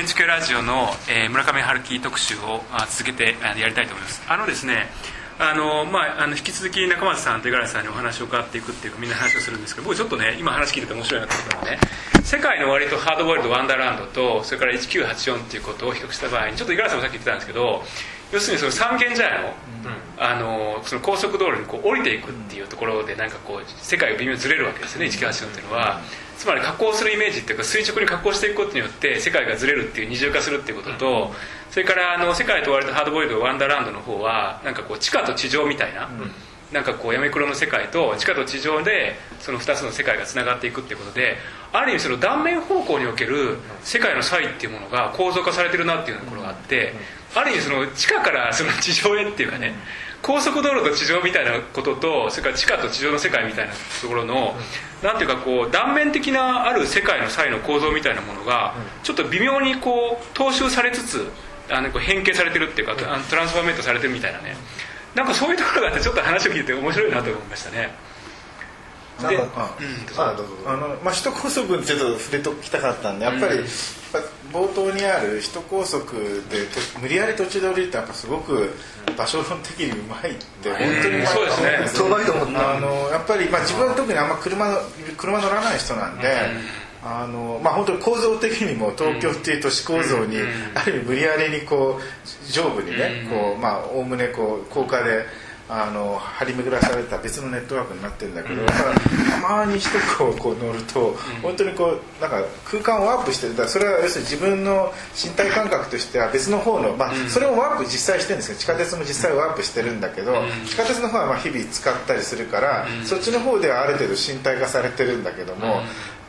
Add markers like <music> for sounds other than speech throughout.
建築ラジオの、えー、村上春樹特集をあ続けてあやりたいと思います。あのですねあのまあ、あの引き続き中松さんと五十嵐さんにお話を伺っていくっていうかみんな話をするんですけど僕ちょっとね今話聞いてて面白いなと思ったのはね世界の割とハードボイルドワンダーランドとそれから1984っていうことを比較した場合にちょっと五十嵐さんもさっき言ってたんですけど要するにその三軒茶屋の,、うん。あのその高速道路にこう降りていくっていうところでなんかこう世界が微妙にずれるわけですよね1984っていうのは。つまり加工するイメージっていうか垂直に加工していくことによって世界がずれるっていう二重化するっていうことと、それからあの世界と割とハードボイルドワンダーランドの方はなんかこう地下と地上みたいな、なんかこうやめくろの世界と地下と地上でその2つの世界がつながっていくっていうことである意味その断面方向における世界の差異っていうものが構造化されてるなっていうところがあってある意味その地下からその地上へっていうかね高速道路と地上みたいなこととそれから地下と地上の世界みたいなところのなんていうかこう断面的なある世界の際の構造みたいなものがちょっと微妙にこう踏襲されつつあの変形されてるっていうかトランスフォーメントされてるみたいなね。なんかそういうところがあってちょっと話を聞いて面白いなと思いましたね。で、あ、あのまあ首都高速にちょっと触れときたかったんでやっぱり、うん、冒頭にある首都高速で無理やり途中で降りるってやっぱすごく場所論的にうまいって本当にうまい、そうですね。そうまいと思った。あのやっぱり、まあ、自分は特にあんま車車乗らない人なんで、あのまあ、本当に構造的にも東京っていう都市構造に、ある意味無理やりにこう上部にねおおむねこう高架で。あの張り巡らされた別のネットワークになってるんだけど、うん、たまに一個こう乗ると、うん、本当にこうなんか空間をワープしてる。だそれは要するに自分の身体感覚としては別の方の、まあ、それをワープ実際してるんですけど地下鉄も実際ワープしてるんだけど、地下鉄の方はまあ日々使ったりするから、そっちの方ではある程度身体化されてるんだけども、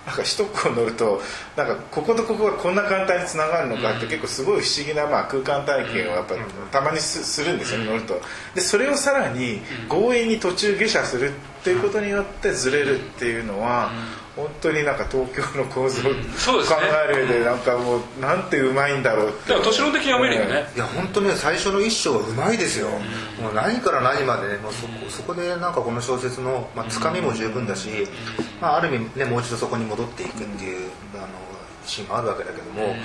なんか首都高乗るとなんかこことここがこんな簡単につながるのかって結構すごい不思議なまあ空間体験をやっぱたまにするんですよ乗るとでそれをさらに強引に途中下車するっていうことによってずれるっていうのは本当になんか東京の構造を考える上でなんかもうなんてうまいんだろうって。都市論的に読めるよね。いや本当ね最初の一章はうまいですよ、もう何から何までねもうそこそこでなんかこの小説の、まあ、つかみも十分だし、まあ、ある意味ねもう一度そこに戻っていくっていうあのシーンもあるわけだけども、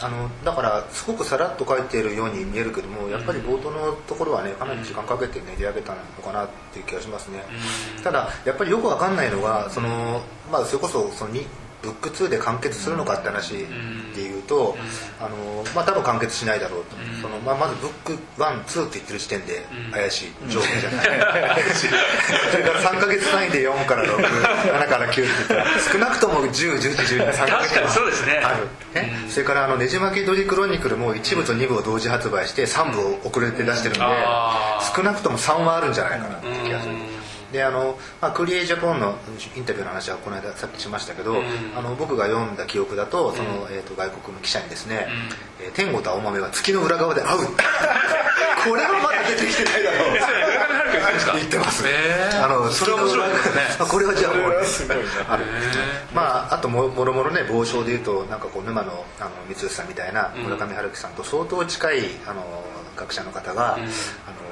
あのだからすごくさらっと書いているように見えるけどもやっぱり冒頭のところはねかなり時間かけて練り上げたのかなっていう気がしますね、ただやっぱりよくわかんないのがその、まあ、それこそそのブック2で完結するのかって話でいうと、あのまあ、多分完結しないだろうと、そのまあ、まずブック12って言ってる時点で怪しい。状況じゃない、それから3か月単位で4から67から9って言ったら少なくとも101112 3か月そうですね。ある、ね。それからあの「ねじ巻きドリクロニクル」も1部と2部を同時発売して3部を遅れて出してるんで、少なくとも3はあるんじゃないかなって気がする。であの、まあ、クリエイジャポンのインタビューの話はこの間さっきしましたけど、うん、あの僕が読んだ記憶だとその、えーと、外国の記者にですね「うん、えー、天狗と青豆は月の裏側で会う」<laughs> これはまだ出てきてないだろう。言ってます、えー、あのそれは面白いですね。<laughs> これはじゃあもうある。まああとももろもろね傍聴でいうとなんかこう沼のあの三吉さんみたいな村上春樹さんと相当近いあの学者の方が、うん、あの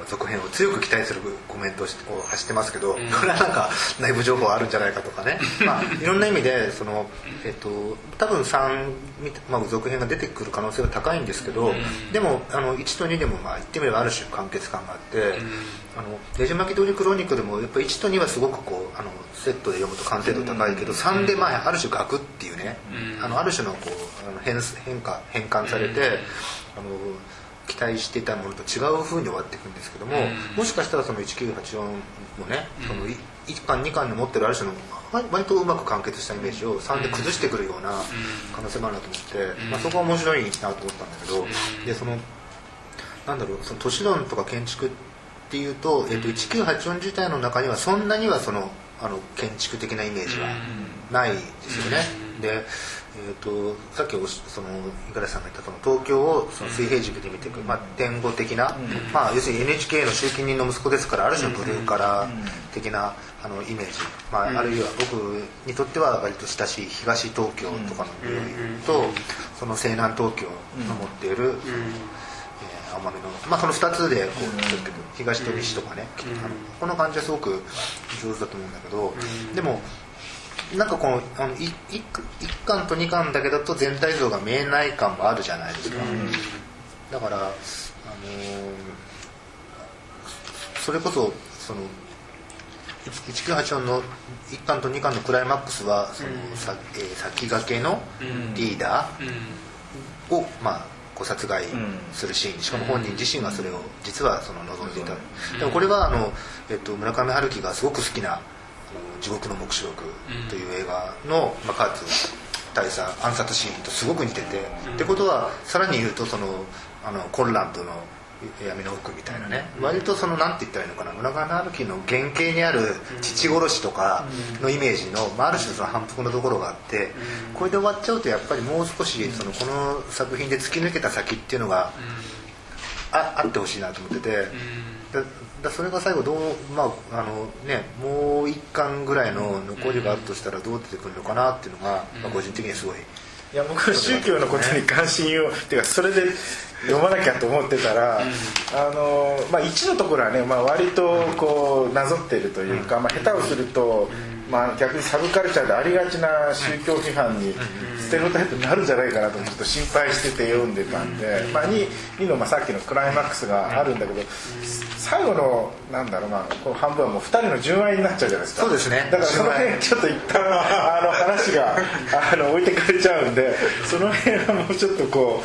続編を強く期待するコメントを発してますけど、うん、これはなんか内部情報あるんじゃないかとかね、<laughs> まあ、いろんな意味でその、えっと、多分3、まあ、続編が出てくる可能性は高いんですけど、うん、でもあの1と2でもまあ言ってみればある種完結感があって。あの「ねじ巻き通りクロニクル」もやっぱ1と2はすごくこうあのセットで読むと完成度高いけど、3でまあある種額っていうね、あのある種のこうあの変変化変換されて、あの期待してたものと違うふうに終わっていくんですけども、もしかしたらその1984もね、その1巻2巻で持ってるある種の割とうまく完結したイメージを3で崩してくるような可能性もあるなと思って、まあ、そこは面白いなと思ったんだけどでそのなんだろうその都市論とか建築っていうと,、えー、と1984自体の中にはそんなにはそのあの建築的なイメージはないですよね。でえーと、さっきその五十嵐さんが言ったその東京をその水平軸で見ていく、まあ、天狗的な、まあ、要するに NHK の集金人の息子ですからある種のブルーカラー的なあのイメージ、まあ、あるいは僕にとっては割と親しい東東京とかの匂いと、その西南東京の持っている、えー、甘めの、まあ、その2つでこう作っていく東と西とかね、あのこの感じはすごく上手だと思うんだけど、でもなんかこのあのい一一巻と二巻だけだと全体像が見えない感もあるじゃないですか、だから、あのーそれこそその1984の1巻と2巻のクライマックスはその、さえー先駆けのリーダーを、まあ、殺害するシーンしかも本人自身がそれを実はその望んでいた、でもこれはあの、えっと、村上春樹がすごく好きなあの「地獄の黙示録」という映画の、まあ、カーツ大佐暗殺シーンとすごく似てて、ってことはさらに言うとそのあのコンランドの闇の奥みたいなね、割とそのなんて言ったらいいのかな村上春樹の原型にある父殺しとかのイメージの、まあ、ある種その反復のところがあって、これで終わっちゃうとやっぱりもう少しそのこの作品で突き抜けた先っていうのがああってほしいなと思ってて、だだそれが最後どうまああのねもう一巻ぐらいの残りがあるとしたらどう出てくるのかなっていうのが、まあ、個人的にはすごい。いや僕は宗教のことに関心をっていうかそれで読まなきゃと思ってたら、あのまあ1のところはね、まあ、割とこうなぞってるというか、まあ、下手をすると、まあ、逆にサブカルチャーでありがちな宗教批判にステレオタイプになるんじゃないかなとちょっと心配してて読んでたんで、まあ、2, 2のまあさっきのクライマックスがあるんだけど最後のなんだろうなこの半分はもう2人の純愛になっちゃうじゃないですか。そうですね。だからその辺ちょっと一旦あの話が <laughs> あの置いてかれちゃうんでその辺はもうちょっとこ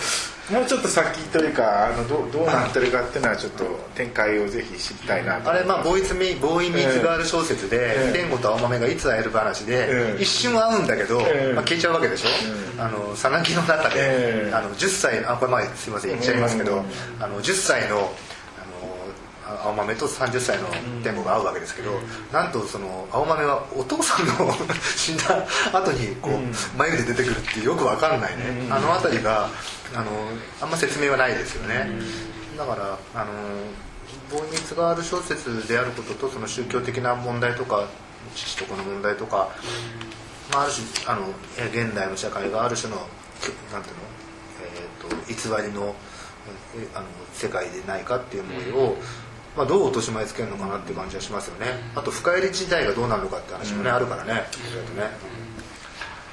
うもうちょっと先というかあのどうどうなってるかっていうのはちょっと展開をぜひ知りたいなとあれまあボーイズミボーイミーツガール小説でええ。天吾と青豆がいつ会える話でええ。一瞬会うんだけどええ。まあ消えちゃうわけでしょ？あのさなぎの中で。ええ。あの10歳あこれ前すいません言っちゃいますけどあの10歳の青豆と30歳の天吾が会うわけですけどなんとその青豆はお父さんの <laughs> 死んだ後にこう眉毛で出てくるってよくわかんないね。あの辺りがあのあんま説明はないですよね。だからあのボーイミーツガール小説であることとその宗教的な問題とか父と子の問題とか、まあ、ある種あのえ現代の社会がある種のなんていうの、えー、と偽りのえあの世界でないかっていう思いを、まあ、どう落とし前つけるのかなっていう感じはしますよね。あと深入り時代がどうなるのかって話もね、あるからね。ね。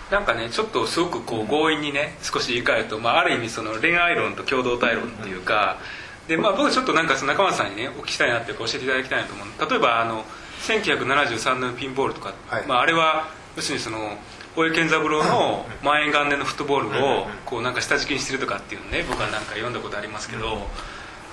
なんかねちょっとすごくこう強引にね少し言い換えると、まあ、ある意味その恋愛論と共同体論っていうか、でまあ、僕ちょっとなんかその中松さんにねお聞きしたいなっていうか教えていただきたいなと思う例えばあの1973年のピンボールとか、はい。まあ、あれは要するにその大江健三郎の万円元年のフットボールをこうなんか下敷きにしてるとかっていうのね僕はなんか読んだことありますけど、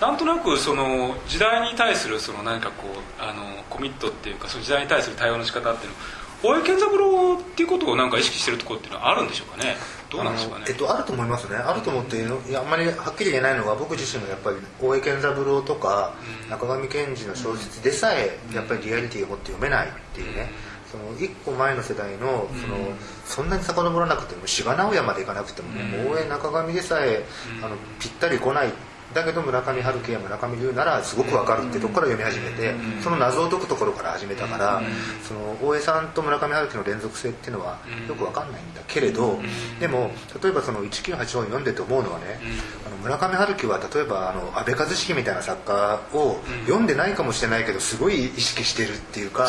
なんとなくその時代に対するその何かこうあのコミットっていうかその時代に対する対応の仕方っていうの大江健三郎っていうことをなんか意識してるところっていうのはあるんでしょうかね？どうなんでしょうかね？えっと、あると思いますね。あると思っていやあんまりはっきり言えないのは僕自身もやっぱり大江健三郎とか中上健二の小説でさえやっぱりリアリティを持って読めないっていうね。その一個前の世代のその、そんなに遡らなくても志賀直哉までいかなくてもね、大江中上でさえあのぴったり来ないだけど村上春樹や村上龍ならすごくわかるってとこから読み始めて、その謎を解くところから始めたから、その大江さんと村上春樹の連続性っていうのはよくわかんないんだけれど、でも例えばその1984を読んでて思うのはね、あの村上春樹は例えばあの安倍一茂みたいな作家を読んでないかもしれないけどすごい意識してるっていうか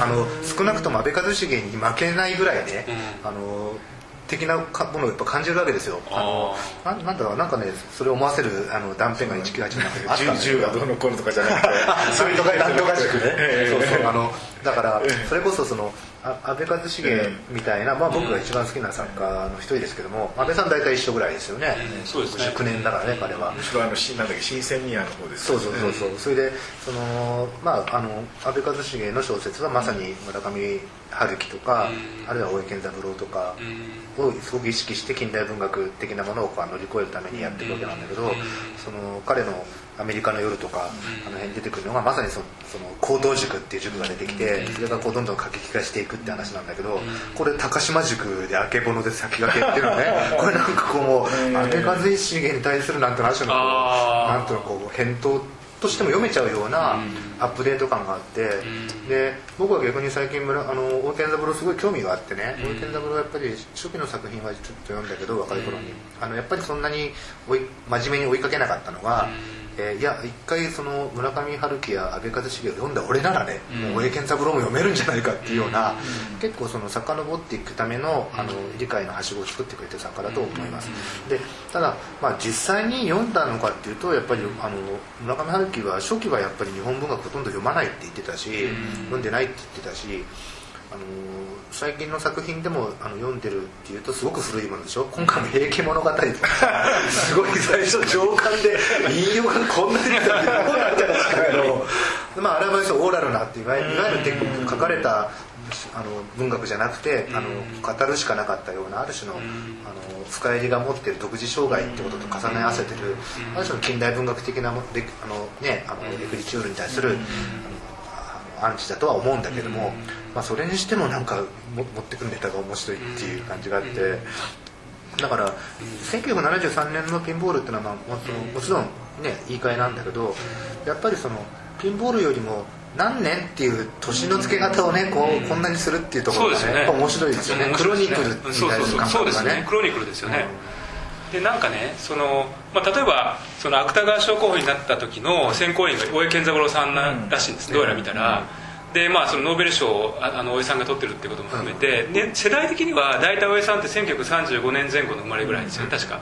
あの少なくとも安倍一茂に負けないぐらいね、あの的なかものをやっぱ感じるわけですよ。あのななんだろうなんかねそれを思わせるあの断片が1987の中であったんだけど銃がどうのこうのとかじゃなくて <laughs> そういうのがなんとか塾ね。ええ。そうそう。あのだからそれこそそのあ安倍一茂みたいな、まあ、僕が一番好きな作家の一人ですけども安倍さん大体一緒ぐらいですよね、そうですね。9年だからね彼は。むしろあのしなんだっけ新鮮ニアの方ですそうそうそうそう。それでそのまああの安倍一茂の小説はまさに村上春樹とか、あるいは大江健三郎とかをすごく意識して近代文学的なものをこう乗り越えるためにやってるわけなんだけど、その彼のアメリカの夜とか、あの辺に出てくるのがまさにそのその高等塾っていう塾が出てきて、それがこうどんどん過激化していくって話なんだけど、これ高島塾であけぼので先駆けっていうのはね <laughs> これなんかこうもう安倍一茂に対するなんて話のこうなんというのこう返答としても読めちゃうようなアップデート感があって、で僕は逆に最近村あの大健三郎すごい興味があってね、大健三郎はやっぱり初期の作品はちょっと読んだけど若い頃に、あのやっぱりそんなに追い真面目に追いかけなかったのが、えーいや一回その村上春樹や阿部一茂を読んだ俺ならね、もう大江健三郎も読めるんじゃないかっていうような、結構その遡っていくためのあの理解のはしごを作ってくれてる作家だと思います、でただ、まあ、実際に読んだのかっていうとやっぱりあの村上春樹は初期はやっぱり日本文学ほとんど読まないって言ってたし、読んでないって言ってたしあの最近の作品でもあの読んでるっていうとすごく古いものでしょ？今回も「平家物語」とか。すごい最初上巻で引用がこんなに出てたってどうなってたんですけど。まああれはオーラルなっていわゆるテクニック書かれたあの文学じゃなくてあの語るしかなかったようなある種のあの深入りが持ってる独自障害ってことと重ね合わせてるある種の近代文学的なあの、ね、あのレクリチュールに対するあのアンチだとは思うんだけども、まあ、それにしてもなんかも持ってくるネタが面白いっていう感じがあって。だから1973年のピンボールっていうのは、まあ、もちろん。もちろんね言い換えなんだけどやっぱりそのピンボールよりも何年っていう年の付け方をねこうこんなにするっていうところがねやっぱ面白いですよね。クロニクルみたいなそうそうそう。感覚がねね。クロニクルですよね、でなんかねその、まあ、例えばその芥川賞候補になった時の選考委員が大江健三郎さんならしいんです、どうやら見たら、でまあそのノーベル賞をああの大江さんが取ってるってことも含めて、ね、世代的には大体大江さんって1935年前後の生まれぐらいですよね確か。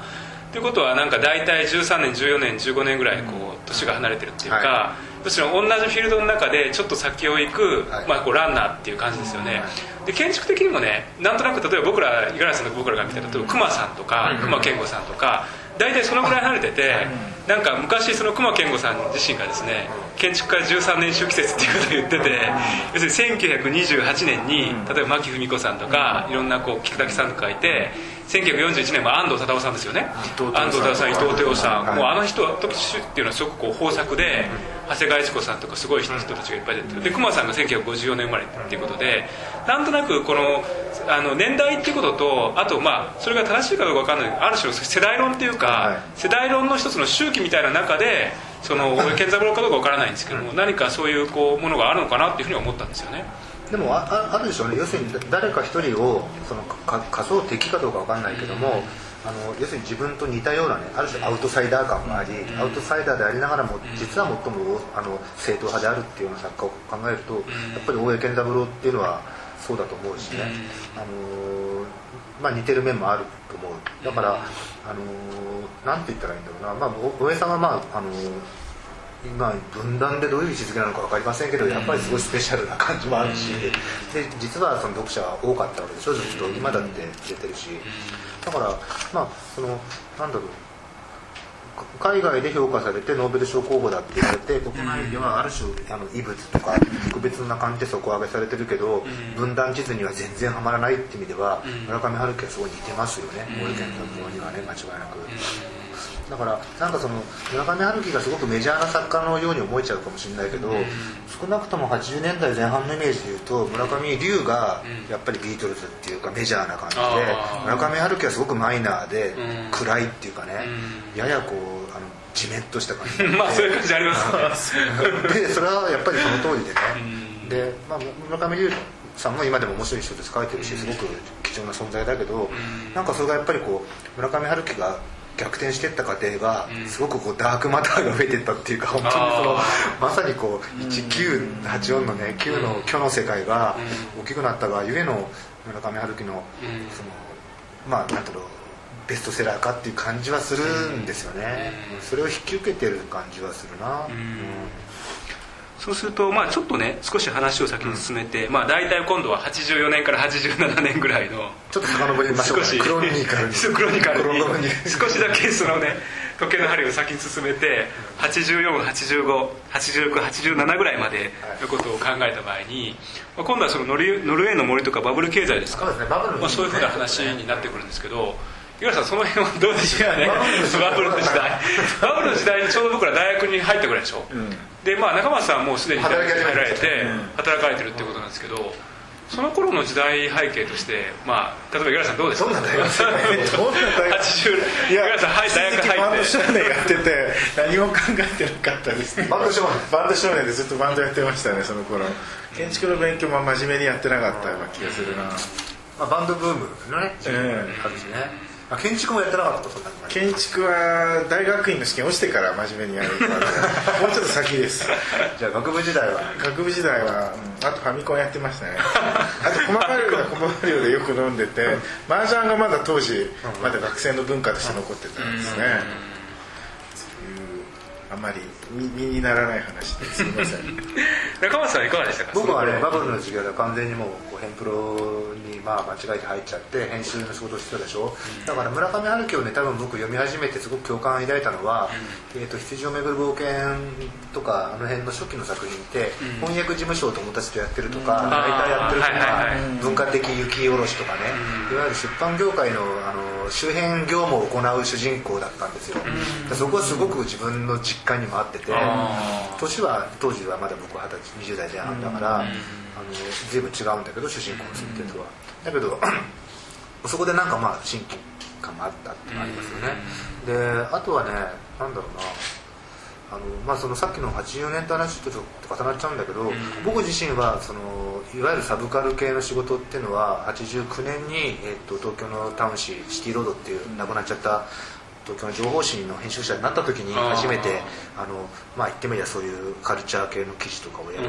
ということはなんか大体13年14年15年ぐらいこう年が離れてるっていうか、はむしろ同じフィールドの中でちょっと先を行く、はい。まあ、こうランナーっていう感じですよね、はいで建築的にもねなんとなく例えば僕ら五十嵐さんと僕らが見たら例えば熊さんとか熊健吾さんとか大体そのぐらい離れててなんか昔その熊健吾さん自身がですね建築家13年周期説っていうことを言ってて要するに1928年に例えば牧文子さんとかいろんなこう菊竹さんとかいて1941年は安藤忠雄さんですよね。安藤忠雄さん伊藤豊さん、はい。もうあの人時っていうのはすごくこう豊作で長谷川一子さんとかすごい人たちがいっぱい出てる。で熊さんが1954年生まれっていうことでなんとなくこのあの年代っていうこととあとまあそれが正しいかどうか分かんない。ある種の世代論っていうか、はい。世代論の一つの周期みたいな中でその健三郎かどうか分からないんですけども何かそういうこうものがあるのかなっていうふうに思ったんですよね。でもあああるでしょうね。要するに誰か一人をそのか仮想敵かどうかわかんないけども、あの要するに自分と似たようなねある種アウトサイダー感があり、アウトサイダーでありながらも実は最もあの正統派であるっていうような作家を考えると、やっぱり大江健三郎っていうのはそうだと思うしね、あのまあ、似てる面もあると思う。だから、あのなんて言ったらいいんだろうな、まあ、お大江さんはまあ、あのまあ、分断でどういう位置づけなのか分かりませんけどやっぱりすごいスペシャルな感じもあるし、で実はその読者は多かったわけでしょずっと今だって出てるし。だからまあそのなんだろう。か海外で評価されてノーベル賞候補だって言われて国内ではある種あの異物とか特別な感じで底上げされてるけど、分断地図には全然はまらないって意味では、村上春樹はすごい似てますよね。大江健三郎にはね間違いなく。だからなんかその村上春樹がすごくメジャーな作家のように思えちゃうかもしれないけど、少なくとも80年代前半のイメージでいうと村上龍がやっぱりビートルズっていうかメジャーな感じであー。村上春樹はすごくマイナーでうん。暗いっていうかね、ややこうあのジメッとした感じ <laughs> まあそういう感じあります。ねでそれはやっぱりその通りでね、で、まあ、村上龍さんも今でも面白い小説書いてるしすごく貴重な存在だけど、なんかそれがやっぱりこう村上春樹が逆転していった過程がすごくこうダークマターが増えていったっていうか本当にそのあまさにこう1984のね9の虚の世界が大きくなったがゆえの村上春樹のそのまあなんだろうベストセラーかっていう感じはするんですよね、それを引き受けてる感じはするな、そうすると、まあ、ちょっとね少し話を先に進めて、まあ、大体今度は84年から87年ぐらいのちょっと遡りましょうか、少しクロニカルに。クロニカルに。少しだけそのね時計の針を先に進めて84858987ぐらいまでのことを考えた場合に、まあ、今度はそのノルノルウェーの森とかバブル経済ですか？そうまあ、そういうふうな話になってくるんですけど五十嵐さんその辺はどうでしょうかね。バブルの時代。バブルの時代にちょうど僕ら大学に入ったぐらいでしょ、でまあ中松さんはもうすでに大学に入られて働かれてるってことなんですけどその頃の時代背景としてまあ例えば五十嵐さんどうですか？どんな大学生どんな大学80い五十や嵐さんはい大学一時期バン入って。ド少年やってて <laughs> 何も考えてなかったです。バンド少年。バンド少年でずっとバンドやってましたねその頃。建築の勉強も真面目にやってなかったような気がするな。まあ、バンドブームのね、ええあるしねあ建築もやってなかった建築は大学院の試験落ちてから真面目にやるもうちょっと先です。<laughs> じゃあ学部時代は？学部時代は、うん、あとファミコンやってましたね。あと駒場寮で駒場寮でよく飲んでて麻雀がまだ当時まだ学生の文化として残ってたんですね、そういうあまり身にならない話ですみません。<laughs> 中松さんいかがでしたか？僕はねバブルの授業では完全にもうこうヘンプロにまあ間違えて入っちゃって編集の仕事をしてたでしょ、うん、だから村上春樹をね多分僕読み始めてすごく共感を抱いたのは「うん、えーと、羊をめぐる冒険」とかあの辺の初期の作品って、うん、翻訳事務所を友達とやってるとか、ライターやってるとか、文化的雪下ろしとかね、いわゆる出版業界のあの周辺業務を行う主人公だったんですよ、そこはすごく自分の実感にもあってて年は当時はまだ僕は二十20代前半だから、あの随分違うんだけど主人公の設定とは、だけど <clears throat> そこでなんかまあ親近感があったっていうのがありますよね、であとはねなんだろうな。あのまあ、そのさっきの80年代話とちょっと重なっちゃうんだけど、僕自身はそのいわゆるサブカル系の仕事っていうのは89年に、えー、と東京のタウン誌シティロードっていう亡くなっちゃった東京の情報誌の編集者になった時に初めてあの、まあ、言ってみりゃそういうカルチャー系の記事とかをやる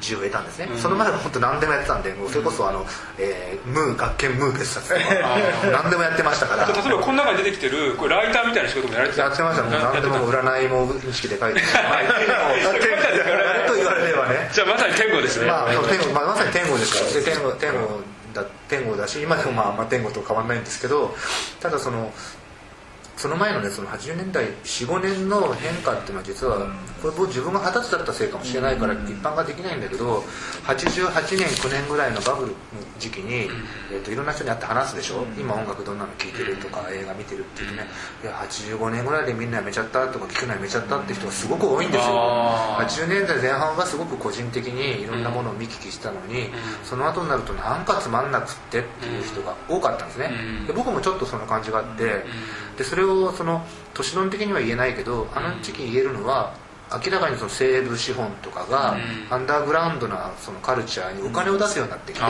自由を得たんですね、その前は本当何でもやってたんでそれこそあの、えー、ムー学研ムー別冊とか <laughs> 何でもやってましたから。例えばこの中に出てきてるこれライターみたいな仕事もやられてたやってましたもう何でも占いも意識で書いて。<laughs> まあと言われればね。じゃあまさに天狗ですね、まあ、天狗まあ、まさに天狗ですから。で天狗天狗だ天狗だし今でもまあ、まあ、天狗と変わらないんですけどただそのその前のねその80年代45年の変化っていうのは実はこれ僕自分が二十歳だったせいかもしれないから一般ができないんだけど88年9年ぐらいのバブルの時期に、えー、といろんな人に会って話すでしょ？今音楽どんなの聴いてるとか映画見てるっていうとね。いや85年ぐらいでみんなやめちゃったとか聴くのやめちゃったって人がすごく多いんですよ。80年代前半はすごく個人的にいろんなものを見聞きしたのにその後になるとなんかつまんなくってっていう人が多かったんですね。で僕もちょっとそんな感じがあってでそれをその都市論的には言えないけどあの時期言えるのは明らかにその西部資本とかがアンダーグラウンドなそのカルチャーにお金を出すようになってきて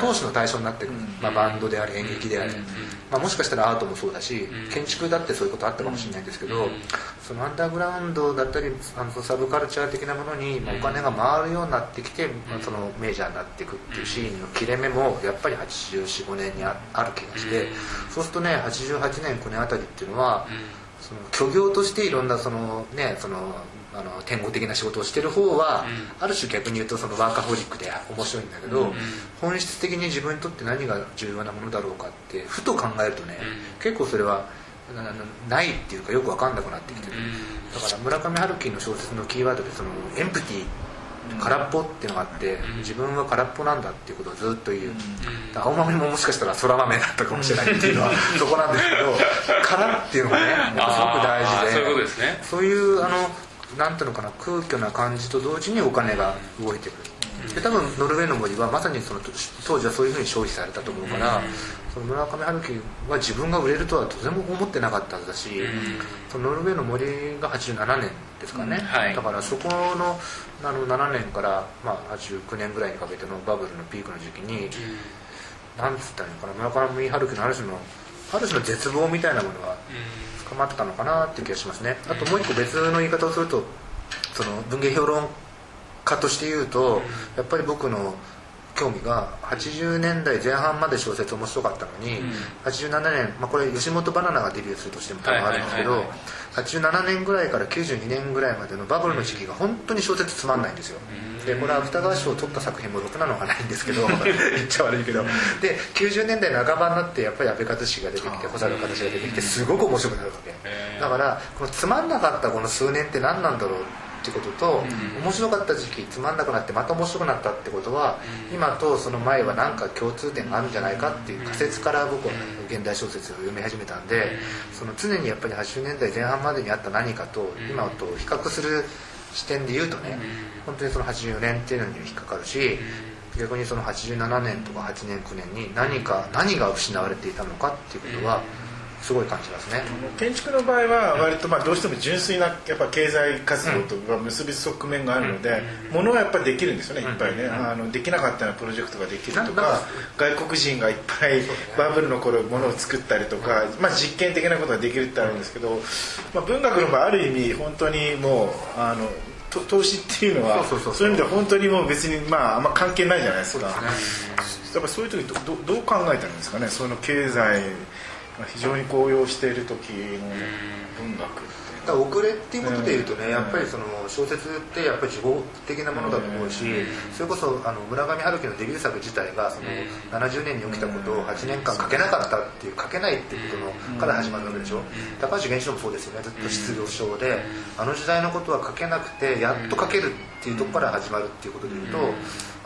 投資の対象になってくる、まあ、バンドであり演劇であり、まあ、もしかしたらアートもそうだし建築だってそういうことあったかもしれないんですけどそのアンダーグラウンドだったりあのサブカルチャー的なものにお金が回るようになってきて、まあ、そのメジャーになっていくっていうシーンの切れ目もやっぱり8445年にある気がしてそうするとね88年9年あたりっていうのはその虚業としていろんなそのねそのあの天国的な仕事をしてる方は、うん、ある種逆に言うとそのワーカホリックで面白いんだけど、うん、本質的に自分にとって何が重要なものだろうかってふと考えるとね、うん、結構それはないっていうかよく分かんなくなってきてる、だから村上春樹の小説のキーワードでそのエンプティ空っぽっていうのがあって自分は空っぽなんだっていうことをずっと言う。青豆ももしかしたら空豆だったかもしれないっていうのはそこなんですけど空っていうのがねすごく大事でそういうあのなんていうのかな空虚な感じと同時にお金が動いてくる。で多分ノルウェーの森はまさにその当時はそういうふうに消費されたと思うから、その村上春樹は自分が売れるとはとても思ってなかったはずだし、そのノルウェーの森が87年ですかね、はい、だからそこのあの7年から、まあ、89年ぐらいにかけてのバブルのピークの時期に、なんつったらいいのかな村上春樹のある種のある種の絶望みたいなものが深まったのかなっていう気がしますね。あともう一個別の言い方をするとその文芸評論家として言うとやっぱり僕の興味が80年代前半まで小説面白かったのに、うん、87年、まあ、これ吉本バナナがデビューするとしても多分あるんですけど87年ぐらいから92年ぐらいまでのバブルの時期が本当に小説つまんないんですよ、でこれは芥川賞を取った作品もろくなのがないんですけど言っちゃ悪いけど。で90年代半ばになってやっぱり阿部和志が出てきて保坂形が出てきてすごく面白くなるわけ。だからこのつまんなかったこの数年って何なんだろうってことと、うん、面白かった時期つまんなくなってまた面白くなったってことは、うん、今とその前は何か共通点があるんじゃないかっていう仮説から僕は現代小説を読み始めたんでその常にやっぱり80年代前半までにあった何かと今と比較する視点で言うとね本当にその84年っていうのに引っかかるし逆にその87年とか8年9年に何か何が失われていたのかっていうことはすごい感じますね。建築の場合は割とまあどうしても純粋なやっぱ経済活動と結びつく側面があるので、ものはやっぱりできるんですよねいっぱいね、あのできなかったようなプロジェクトができるとか外国人がいっぱいバブルの頃ものを作ったりとか、まあ、実験的なことができるってあるんですけど、まあ、文学の場合ある意味本当にもうあの投資っていうのはそういう意味では本当にもう別にまああんま関係ないじゃないですか。やっぱそういう時どどどう考えたんですかねその経済非常に高揚している時の文学だ遅れっていうことでいうとね、やっぱりその小説ってやっぱり自己的なものだと思うし、それこそあの村上春樹のデビュー作自体がその70年に起きたことを8年間書けなかったっていう書けないっていうことのから始まるわけでしょ？高橋源一郎もそうですよね。ずっと失業症で、あの時代のことは書けなくてやっと書けるっていうところから始まるっていうことでいうと、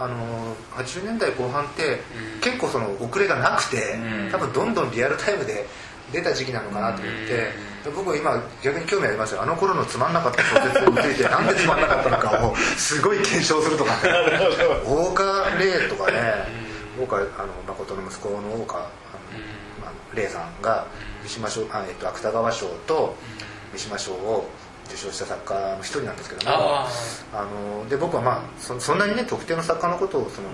あの80年代後半って結構その遅れがなくて多分どんどんリアルタイムで出た時期なのかなと思って僕は今逆に興味ありますよ。あの頃のつまんなかった小説について <laughs> なんでつまんなかったのかをすごい検証するとかね。<laughs> 大岡霊とかね大岡あの誠の息子の大岡霊さんが三島賞あ、えっと、芥川賞と三島賞を受賞した作家の一人なんですけどもあので僕はまあそそんなにね特定の作家のことをその、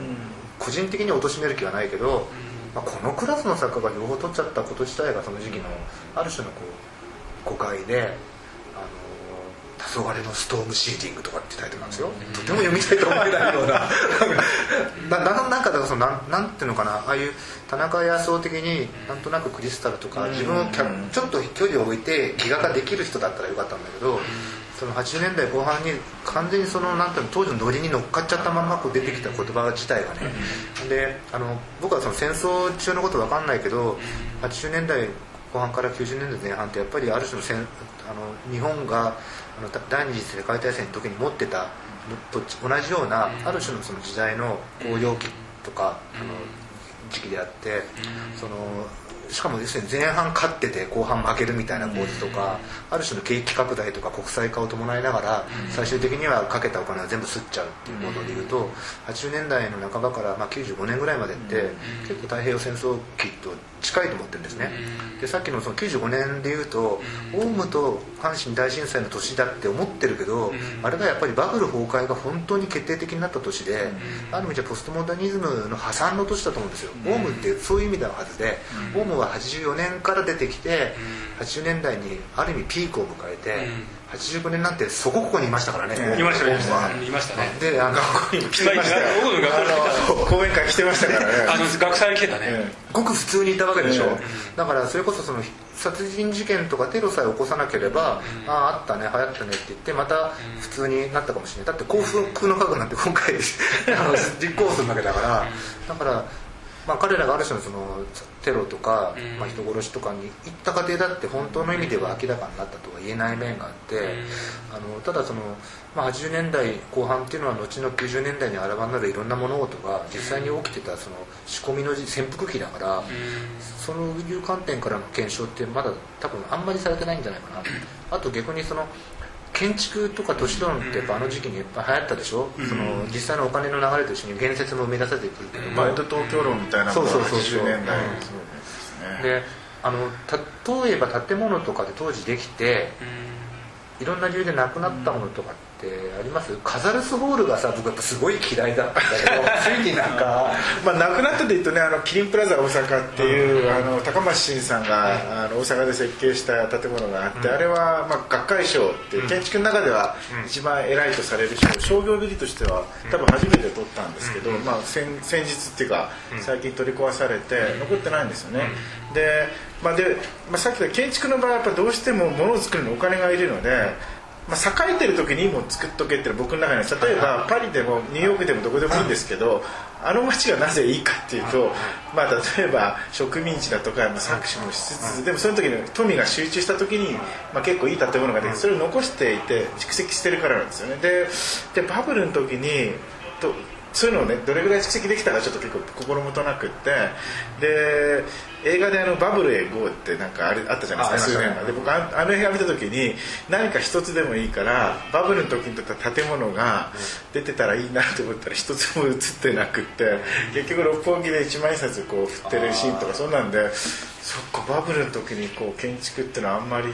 個人的に貶める気はないけど、まあ、このクラスの作家が両方取っちゃったこと自体がその時期のある種のこう誤解で「あの黄昏のストームシーティング」とかってタイトルなんですよ、とても読みたいと思えないような。<laughs> ななんかだからそのなんなんていうのかな。ああいう田中康夫的になんとなくクリスタルとか自分をちょっと距離を置いて気ができる人だったらよかったんだけど、その80年代後半に完全にそのなんていうの当時のノリに乗っかっちゃったままこう出てきた言葉自体がね、であの僕はその戦争中のこと分かんないけど80年代後半から90年代前半ってやっぱりある種の戦あの日本があの第二次世界大戦の時に持ってたと同じようなある種のその時代の高揚期とかあの時期であってそのしかも要するに前半勝ってて後半負けるみたいな構図とか、ある種の景気拡大とか国際化を伴いながら最終的にはかけたお金は全部吸っちゃうっていうことでいうと80年代の半ばからまあ95年ぐらいまでって結構太平洋戦争期と近いと思ってるんですね。でさっきのその95年でいうとオウムと阪神大震災の年だって思ってるけどあれがやっぱりバブル崩壊が本当に決定的になった年である意味じゃポストモダニズムの破産の年だと思うんですよ。オウムってそういう意味のはずでオウムは84年から出てきて80年代にある意味ピークを迎えて85年なんてそこここにいましたからね。いましたいましたね。であの学校にも来てました。<laughs> よ講演会来てましたからね。あの学祭来てたね。ごく普通にいたわけでしょ。だからそれこそその殺人事件とかテロさえ起こさなければあああったね流行ったねって言ってまた普通になったかもしれない。だって幸福の科学なんて今回 <laughs> あの実行するわけだから。だからまあ、彼らがある種のそのテロとか、まあ、人殺しとかに行った過程だって本当の意味では明らかになったとは言えない面があってあのただその、まあ、80年代後半っていうのは後の90年代にあらわになるいろんな物事が実際に起きてたその仕込みの潜伏期だからそういう観点からの検証ってまだ多分あんまりされてないんじゃないかな。あと逆にその建築とか都市論ってやっぱあの時期にいっぱい流行ったでしょ、うん、その実際のお金の流れと一緒に建設も生み出されてく。るけどマインド東京論みたいなそうそう。そうそう年代、う。ん、であの例えば建物とかで当時できて、いろんな理由でなくなったものとかってあります？カザルスホールがさ僕やっぱすごい嫌いだったんだけど <laughs> ついになんかまあなくなったで言うとねあのキリンプラザ大阪っていう、あの高松慎さんが、あの大阪で設計した建物があって、あれは、まあ、学会賞って建築の中では一番偉いとされる賞。商業ビリとしては多分初めて取ったんですけど、まあ、先先日っていうか最近取り壊されて残ってないんですよね、で,、まあでまあ、さっき言った建築の場合はやっぱどうしても物を作るのにお金がいるので、まあ、栄えてる時にも作っとけって僕の中には例えばパリでもニューヨークでもどこでもいいんですけどあの街がなぜいいかっていうと、まあ、例えば植民地だとか搾取もしつつでもその時に富が集中した時に、まあ、結構いい建物ができてそれを残していて蓄積してるからなんですよね。ででバブルの時にとそういうのをねどれぐらい蓄積できたかちょっと結構心もとなくってで映画であのバブルへ GO ってなんかあれあったじゃないですか数年前。で僕あの映画見た時に何か一つでもいいからバブルの時に撮った建物が出てたらいいなと思ったら一つも映ってなくって結局六本木で一万円札こう振ってるシーンとかそんなんでそっかバブルの時にこう建築っていうのはあんまり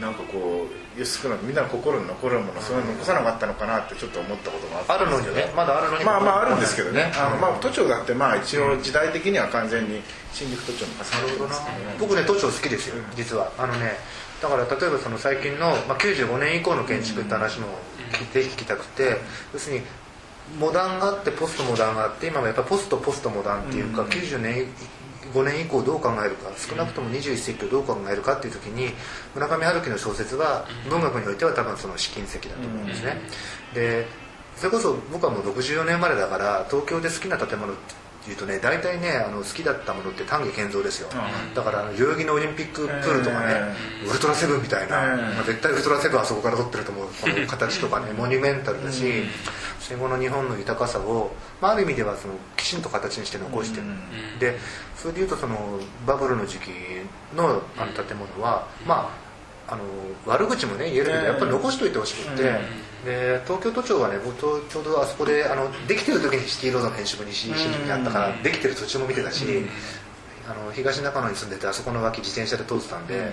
なんかこう少なくみんなの心に残るものそれは残さなかったのかなってちょっと思ったこともあったあるのにねまだあるのに。まあまああるんですけどね、あのまあ都庁だってまあ一応時代的には完全に新宿都庁の重ねてますけどね。僕ね都庁好きですよ実は。あのねだから例えばその最近の、まあ、95年以降の建築って話もぜひ聞きたくて要するにモダンがあってポストモダンがあって今もやっぱポストポストモダンっていうか、90年5年以降どう考えるか少なくとも21世紀をどう考えるかっていう時に村上春樹の小説は文学においては多分その試金石だと思うんですね。でそれこそ僕はもう64年生まれだから東京で好きな建物っていうとね大体ねあの好きだったものって丹下健三ですよ、だからあの代々木のオリンピックプールとかね、ウルトラセブンみたいな、まあ、絶対ウルトラセブンはそこから撮ってると思うこの形とかねモニュメンタルだし、戦後の日本の豊かさを、まあ、ある意味ではそのきちんと形にして残してる、でそれでいうとそのバブルの時期のあの建物は、まああの悪口もね言えるけどやっぱり残しといてほしくって、で東京都庁はね僕とちょうどあそこであのできてる時にシティロードの編集部に新宿にあったからできてる途中も見てたし、あの東中野に住んでてあそこの脇自転車で通ってたんで、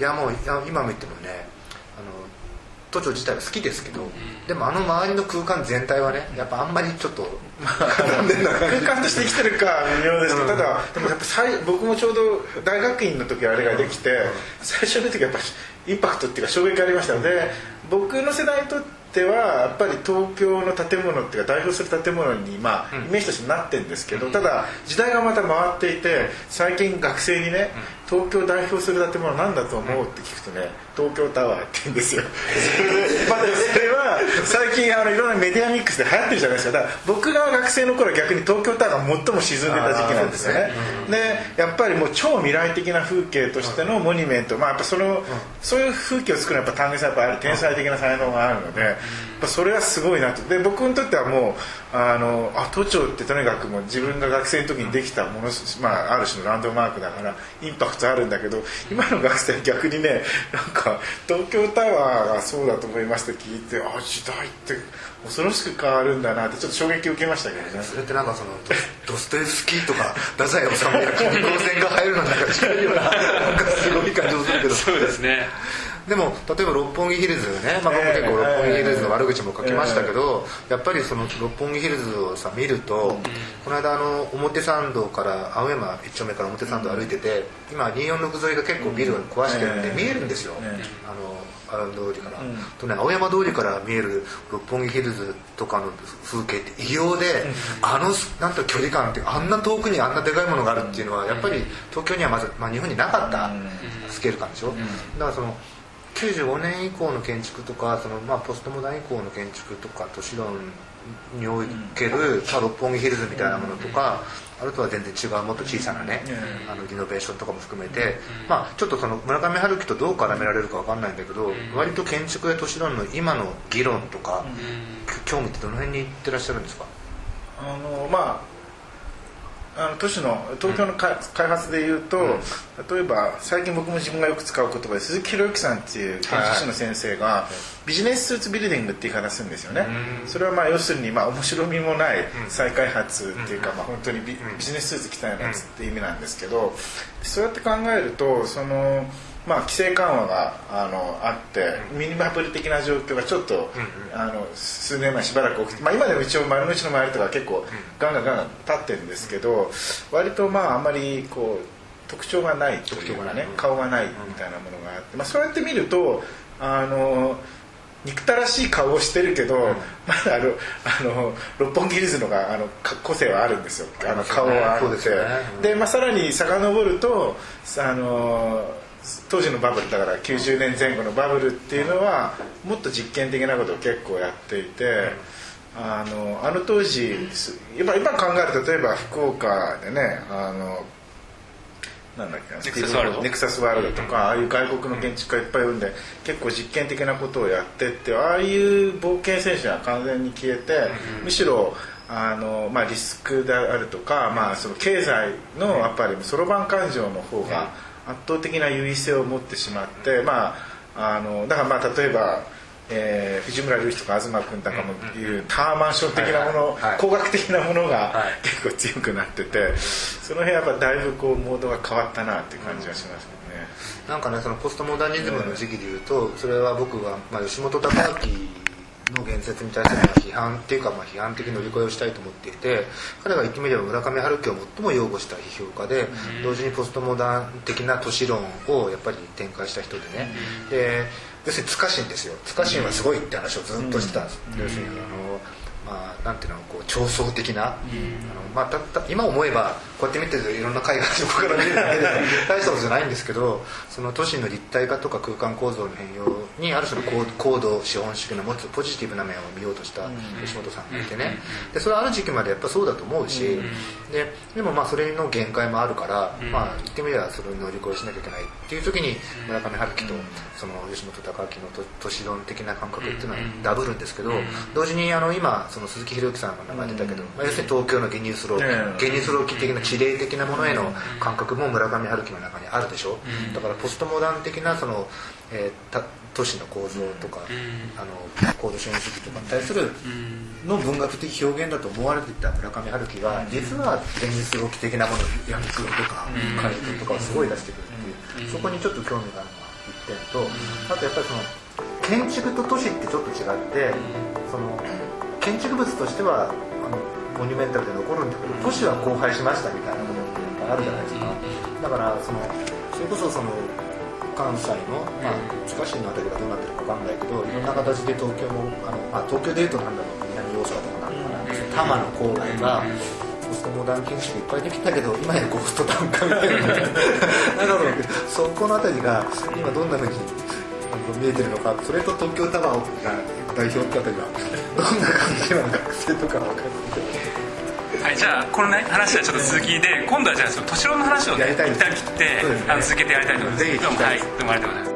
いやもう今も言ってもねあの都庁自体は好きですけど、でもあの周りの空間全体はねやっぱあんまりちょっと空間として生きてるか微妙ですけど、ただでもやっぱ最僕もちょうど大学院の時あれができて、最初の時やっぱインパクトっていうか衝撃ありましたので僕の世代にとってはやっぱり東京の建物っていうか代表する建物にまあイメージとしてなってるんですけど、ただ時代がまた回っていて最近学生にね東京を代表する建物なんだと思うって聞くとね東京タワーって言うんですよ。<laughs> それで、まあ、それは最近あのいろんなメディアミックスで流行ってるじゃないですか。だから僕が学生の頃は逆に東京タワーが最も沈んでた時期なんですよね。でやっぱりもう超未来的な風景としてのモニュメント。まあやっぱそのそういう風景を作るのはやっぱ丹下さんやっぱある天才的な才能があるのでやっぱそれはすごいなと。で僕にとってはもうあのあ都庁ってとにかくもう自分が学生の時にできたもの、まあ、ある種のランドマークだからインパクトあるんだけど今の学生は逆にねなんか東京タワーがそうだと思いますと聞いてあ時代って恐ろしく変わるんだなってちょっと衝撃を受けましたけどね。それってなんかそのドドストエフスキーとか太宰治や金光線が入るのなんか近いようななんかすごい感じもするけど。そうですねでも例えば六本木ヒルズね、まあ、僕結構六本木ヒルズの悪口も書きましたけど、やっぱりその六本木ヒルズをさ見ると、この間あの表参道から青山一丁目から表参道歩いてて、今246沿いが結構ビルを壊してるんで見えるんですよ、あのアラウンド通りから、とね青山通りから見える六本木ヒルズとかの風景って異様で、あのなんと距離感ってあんな遠くにあんなでかいものがあるっていうのはやっぱり東京にはまず、まあ、日本になかったスケール感でしょ、だからその95年以降の建築とかその、まあ、ポストモダン以降の建築とか都市論における、まあ、六本木ヒルズみたいなものとか、あるとは全然違うもっと小さなね、あのリノベーションとかも含めて、まあ、ちょっとその村上春樹とどう絡められるか分かんないんだけど、割と建築や都市論の今の議論とか、興味ってどの辺に行ってらっしゃるんですか？あのまああの都市の東京の開発でいうと、例えば最近僕も自分がよく使う言葉で鈴木宏之さんっていう建築士の先生が、ビジネススーツビルディングって言い方するんですよね、それはまあ要するにまあ面白みもない再開発っていうか、まあ本当にビビジネススーツ着たようなやつって意味なんですけどそうやって考えるとそのまあ、規制緩和があのあってミニマプリ的な状況がちょっと、あの数年前しばらく起きて、まあ、今でも一応丸の内の周りとか結構ガンガンガンガン立ってるんですけど割とまああんまりこう特徴がないというかね顔がないみたいなものがあって、まあ、そうやって見るとあの憎たらしい顔をしてるけど、まだあのあの六本木ヒルズのがあの個性はあるんですよ。あの顔はあって。で、まあ、さらに遡るとあの当時のバブルだから90年前後のバブルっていうのはもっと実験的なことを結構やっていてあのあの当時今今考えると例えば福岡でねあのなんだっけネクサスワールド？ネクサスワールドとかああいう外国の建築家いっぱい呼んで結構実験的なことをやってってああいう冒険精神は完全に消えてむしろあの、まあ、リスクであるとか、まあ、その経済のやっぱりそろばん勘定の方が圧倒的な優位性を持ってしまって、まあ、あのだからまあ例えばえー、藤村隆一とか東君とかもいうタワーマンション的なもの、工学的なものが結構強くなっててその辺やっぱだいぶこうモードが変わったなっていう感じがしますね。なんかねそのポストモダニズムの時期でいうとそれは僕は、まあ、吉本隆明の言説に対する批判っていうか、まあ、批判的乗り越えをしたいと思っていて彼が言ってみれば村上春樹を最も擁護した批評家で、同時にポストモダン的な都市論をやっぱり展開した人でね、で要するに塚新ですよ。塚新はすごいって話をずっとしてたんです、要するにあのまあ、なんていうのこう超層的な、あのまあ、たった今思えばこうやって見てるといろんな海外のこから見るだけで <laughs> 大したことじゃないんですけどその都市の立体化とか空間構造の変容にある種の高度資本主義の持つポジティブな面を見ようとした吉本さんがいてね。でそれはある時期までやっぱそうだと思うしででもまあそれの限界もあるから、まあ、言ってみればそれを乗り越えしなきゃいけないっていう時に村上春樹とその吉本隆明の都市論的な感覚っていうのはダブるんですけど同時にあの今その鈴木宏之さんの名前出たけど、まあ、要するに東京のゲニュースローゲニュースロー期的な地霊的なものへの感覚も村上春樹の中にあるでしょ？だからポストモダン的なその、えー、都市の構造とか、あの高度資本主義とかに対するの文学的表現だと思われていた村上春樹が実は現実動き的なものヤンクルとかカレーとかをすごい出してくるっていうそこにちょっと興味があるのが一点とあとやっぱりその建築と都市ってちょっと違ってその建築物としてはあのモニュメンタルで残るんだけど都市は荒廃しましたみたいなことってやっぱあるじゃないですか。だからそのそれこそその関西の、まあ、塚市の辺りがどうなってるか分かんないけどいろんな形で東京もあの、まあ、東京でいうとなんだろう南大阪とかなんかな多摩の郊外がポストモダン建築いっぱいできたけど今やゴーストタウン化みたいな。<laughs> なんだろうそこの辺りが今どんなふうに見えてるのかそれと東京タワーが代表ってあたりはどんな感じなのか学生とか分かるはい、じゃあこの、ね、話はちょっと続きで今度はじゃあその年郎の話を、ね、一旦切って、ね、あの続けてやりたいと思います。はい、どうもありがとうございます